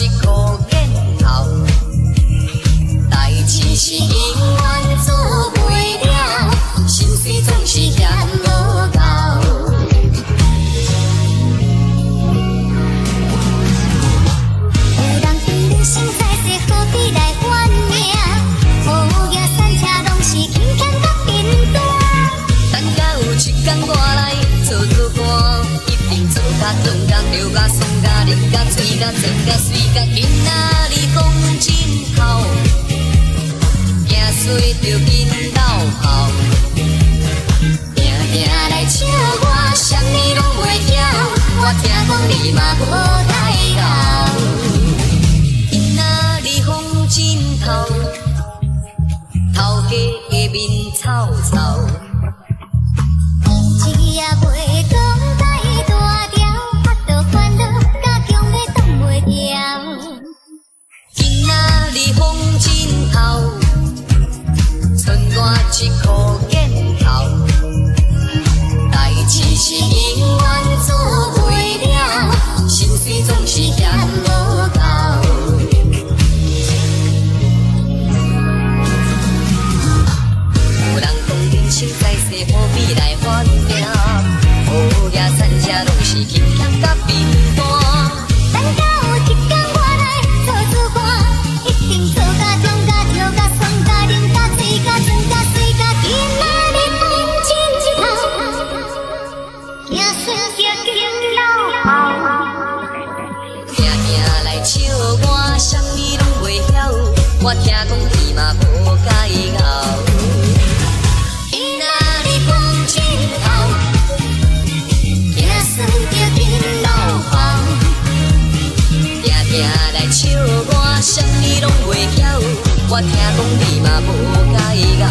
一个瘾头，代志是因。甲着甲爽甲啉甲醉甲水甲囡仔哩讲真好，行水着紧斗跑，定定来笑我，啥物拢袂晓，我听讲你嘛无太贤。囡仔哩风真透，头家的面草草。我一箍见头。代志是永远做袂了，心碎总是嫌无够。有人讲人生在世，我听讲你嘛无解熬。囡仔哩讲真头，行算着紧老后。定定来笑我，啥物拢袂晓。我听讲伊嘛无解熬。